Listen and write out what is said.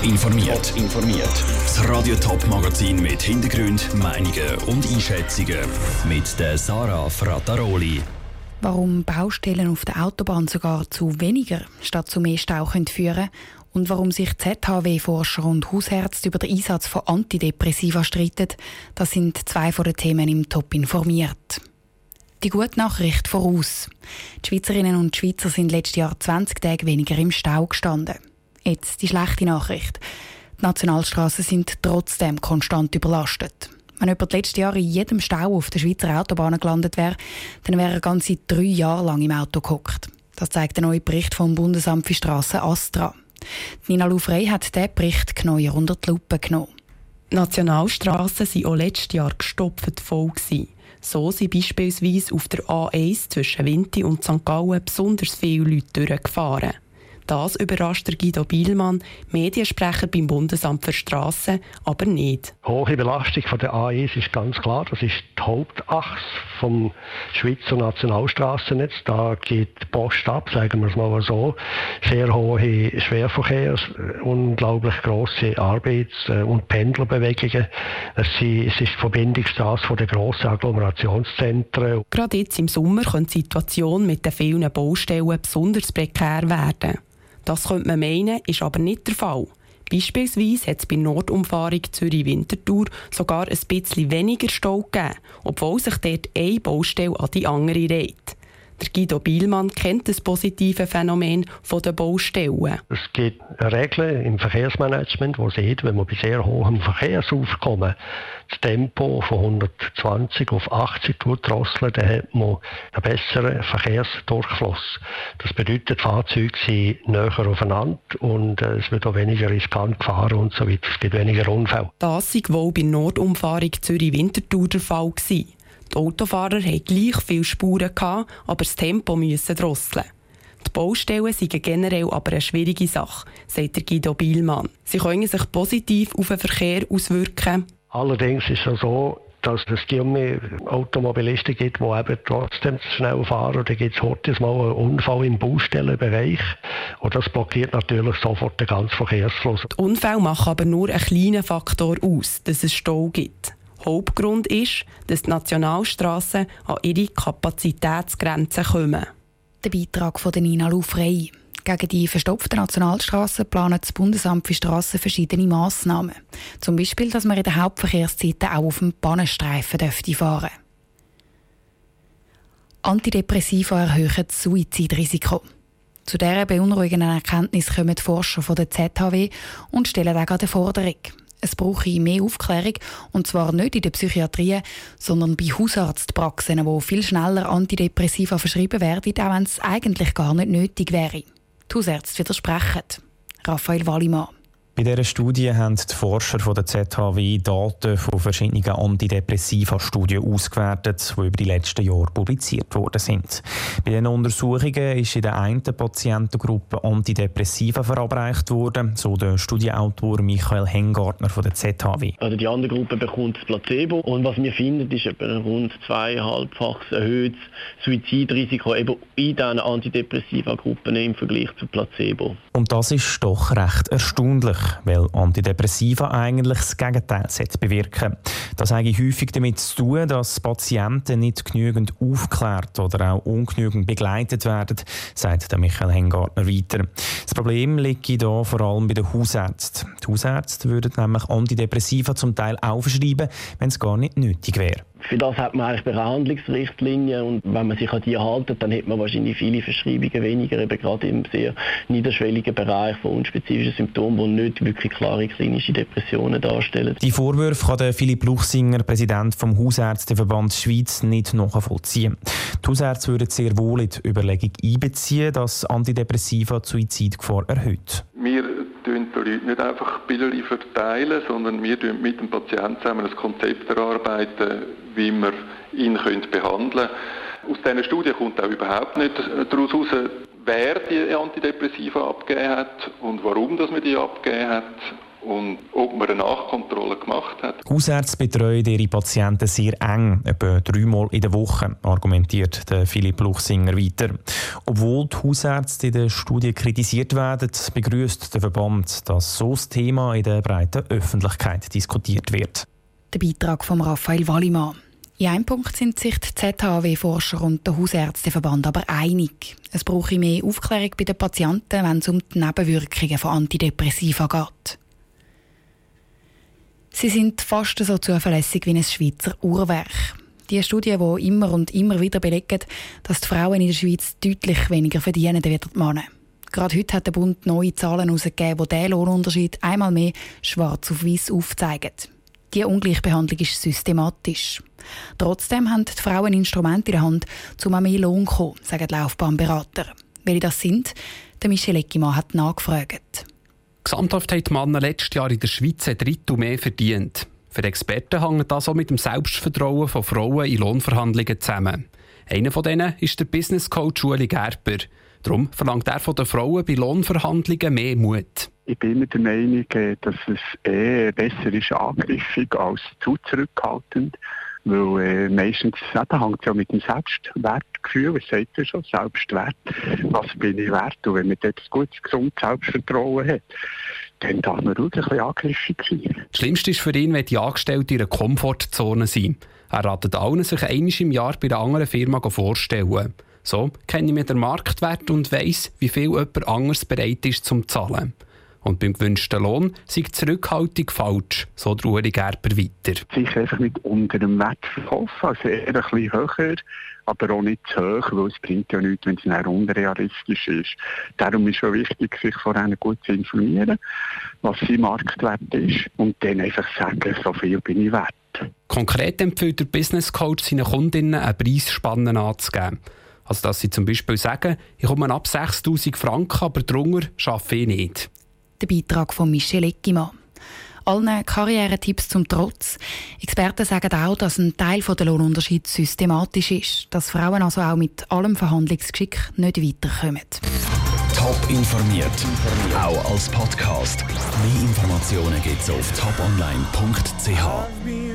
Top informiert. informiert. Das Radio Top Magazin mit Hintergrund, Meinungen und Einschätzungen mit der Sarah Frataroli. Warum Baustellen auf der Autobahn sogar zu weniger statt zu mehr Stau können führen und warum sich ZHW-Forscher und Hausärzte über den Einsatz von Antidepressiva streiten, das sind zwei von den Themen im Top informiert. Die gute Nachricht voraus. Die Schweizerinnen und Schweizer sind letztes Jahr 20 Tage weniger im Stau gestanden. Jetzt die schlechte Nachricht. Die Nationalstraßen sind trotzdem konstant überlastet. Wenn über die letzten Jahre in jedem Stau auf der Schweizer Autobahn gelandet wäre, dann wäre er ganze drei Jahre lang im Auto gehockt. Das zeigt der neue Bericht vom Bundesamt für Straßen Astra. Nina Lufrey hat diesen Bericht genauer unter die Lupe genommen. Nationalstraßen waren auch letztes Jahr gestopft voll. So sind beispielsweise auf der A1 zwischen Winti und St. Gallen besonders viele Leute durchgefahren. Das überrascht der Guido Bielmann, Mediensprecher beim Bundesamt für Strassen, aber nicht. Hohe Belastung von der A1 ist ganz klar. Das ist die Hauptachse vom Schweizer Nationalstraßennetz. Da geht die Post ab, sagen wir es mal so. Sehr hohe Schwerverkehrs, unglaublich große Arbeits- und Pendlerbewegungen. Es ist die Verbindungsstraße von den grossen Agglomerationszentren. Gerade jetzt im Sommer könnte die Situation mit den vielen Baustellen besonders prekär werden. Das könnte man meinen, ist aber nicht der Fall. Beispielsweise hat es bei Nordumfahrung Zürich-Winterthur sogar ein bisschen weniger Stau gegeben, obwohl sich dort eine Baustelle an die andere reiht. Der Guido Bielmann kennt das positive Phänomen der Baustellen. Es gibt Regeln im Verkehrsmanagement, wo sieht, wenn man bei sehr hohem Verkehrsaufkommen das Tempo von 120 auf 80 drosseln, dann hat man einen besseren Verkehrsdurchfluss. Das bedeutet, Fahrzeuge sind näher aufeinander und äh, es wird auch weniger riskant gefahren und so weiter. Es gibt weniger Unfälle. Das war wohl bei Nordumfahrung Zürich-Winterthur der Fall. Gewesen. Die Autofahrer hatten gleich viele Spuren, gehabt, aber das Tempo müssen drosseln. Die Baustellen sind generell aber eine schwierige Sache, sagt der Guido Bielmann. Sie können sich positiv auf den Verkehr auswirken. Allerdings ist es so, dass es die Automobilisten gibt, die eben trotzdem zu schnell fahren. Und dann gibt es heute mal einen Unfall im Baustellenbereich. Und das blockiert natürlich sofort den ganzen Verkehrsfluss. Die Unfälle machen aber nur einen kleinen Faktor aus, dass es Stau gibt. Hauptgrund ist, dass die Nationalstraßen an ihre Kapazitätsgrenzen kommen. Der Beitrag von Nina Lufrey. Gegen die verstopften Nationalstraßen planet das Bundesamt für Straßen verschiedene Massnahmen. Zum Beispiel, dass man in den Hauptverkehrszeiten auch auf dem Bahnenstreifen dürfte fahren Antidepressiva erhöhen das Suizidrisiko. Zu dieser beunruhigenden Erkenntnis kommen die Forscher von der ZHW und stellen auch eine Forderung. Es brauche mehr Aufklärung, und zwar nicht in der Psychiatrie, sondern bei Hausarztpraxen, wo viel schneller Antidepressiva verschrieben werden, auch wenn es eigentlich gar nicht nötig wäre. Die Hausärzte widersprechen. Raphael Wallimann. Bei dieser Studie haben die Forscher von der ZHW Daten von verschiedenen Antidepressiva-Studien ausgewertet, die über die letzten Jahre publiziert worden sind. Bei den Untersuchungen ist in der einen Patientengruppe Antidepressiva verabreicht worden, so der Studienautor Michael Hengartner von der ZHW. Also die andere Gruppe bekommt das Placebo und was wir finden, ist ein rund zweieinhalbfaches erhöhtes Suizidrisiko eben in diesen Antidepressiva-Gruppen im Vergleich zu Placebo. Und das ist doch recht erstaunlich weil Antidepressiva eigentlich das Gegenteil bewirken Das hat häufig damit zu tun, dass Patienten nicht genügend aufgeklärt oder auch ungenügend begleitet werden, sagt Michael Hengartner weiter. Das Problem liegt hier vor allem bei den Hausärzten. Die Hausärzte würden nämlich Antidepressiva zum Teil aufschreiben, wenn es gar nicht nötig wäre. Für das hat man eigentlich Behandlungsrichtlinien und wenn man sich an die haltet, dann hat man wahrscheinlich viele Verschreibungen weniger, eben gerade im sehr niederschwelligen Bereich von unspezifischen Symptomen, die nicht wirklich klare klinische Depressionen darstellen. Die Vorwürfe kann der Philipp Luchsinger, Präsident vom Hausärzteverband Schweiz, nicht nachvollziehen. Die Hausärzte würden sehr wohl in die Überlegung einbeziehen, dass Antidepressiva die Suizidgefahr erhöht. Wir nicht einfach Bilder verteilen, sondern wir mit dem Patienten zusammen ein Konzept erarbeiten, wie wir ihn behandeln können. Aus dieser Studie kommt auch überhaupt nicht daraus heraus, wer die Antidepressiva abgegeben hat und warum dass man die abgegeben hat. Und ob man eine Nachkontrolle gemacht hat. Hausärzte betreuen ihre Patienten sehr eng, etwa dreimal in der Woche, argumentiert Philipp Luchsinger weiter. Obwohl die Hausärzte in der Studie kritisiert werden, begrüßt der Verband, dass so das Thema in der breiten Öffentlichkeit diskutiert wird. Der Beitrag von Raphael Wallimann. In einem Punkt sind sich die ZHW-Forscher und der Hausärzteverband aber einig. Es brauche mehr Aufklärung bei den Patienten, wenn es um die Nebenwirkungen von Antidepressiva geht. Sie sind fast so zuverlässig wie ein Schweizer Uhrwerk. Die Studie, die immer und immer wieder belegt, dass die Frauen in der Schweiz deutlich weniger verdienen als die Männer. Gerade heute hat der Bund neue Zahlen herausgegeben, die diesen Lohnunterschied einmal mehr schwarz auf weiß aufzeigen. Die Ungleichbehandlung ist systematisch. Trotzdem haben die Frauen Instrumente in der Hand, um an mehr Lohn zu kommen, sagen die Laufbahnberater. Welche das sind, der Michel Eckimann hat nachgefragt. Gesamthaft haben die Männer letztes Jahr in der Schweiz ein Drittel mehr verdient. Für Experten hängt das auch mit dem Selbstvertrauen von Frauen in Lohnverhandlungen zusammen. Einer von denen ist der Business Coach Ueli Gerber. Darum verlangt er von den Frauen bei Lohnverhandlungen mehr Mut. Ich bin der Meinung, dass es eher besser ist angriffig als zu zurückhaltend. Weil äh, meistens das hängt ja mit dem Selbstwertgefühl, was sagt ja schon, Selbstwert. Was bin ich wert? Und wenn man dort ein gutes, gesundes Selbstvertrauen hat, dann darf man ruhig ein bisschen angriffig sein. Das Schlimmste ist für ihn, wenn die Angestellten in einer Komfortzone sind. Er ratet allen, sich einmal im Jahr bei einer anderen Firma vorzustellen. So kenne ich mir den Marktwert und weiss, wie viel jemand anderes bereit ist zum zahlen. Und beim gewünschten Lohn sei die Zurückhaltung falsch, so Ruhig Gerber weiter. Sicher einfach nicht unter dem Wert verkaufen, also eher ein bisschen höher, aber auch nicht zu hoch, weil es bringt ja nichts, wenn es dann unrealistisch ist. Darum ist es wichtig, sich vor vorher gut zu informieren, was sein Marktwert ist und dann einfach sagen, so viel bin ich wert. Konkret empfiehlt der Business Coach seinen Kundinnen eine Preisspanne anzugeben. Also dass sie zum Beispiel sagen, ich komme ab 6000 Franken, aber drunter arbeite ich nicht. Der Beitrag von Michel Eckimann. Allen Karrieretipps zum Trotz. Experten sagen auch, dass ein Teil der Lohnunterschied systematisch ist, dass Frauen also auch mit allem Verhandlungsgeschick nicht weiterkommen. Top informiert, auch als Podcast. Mehr Informationen gibt es auf toponline.ch.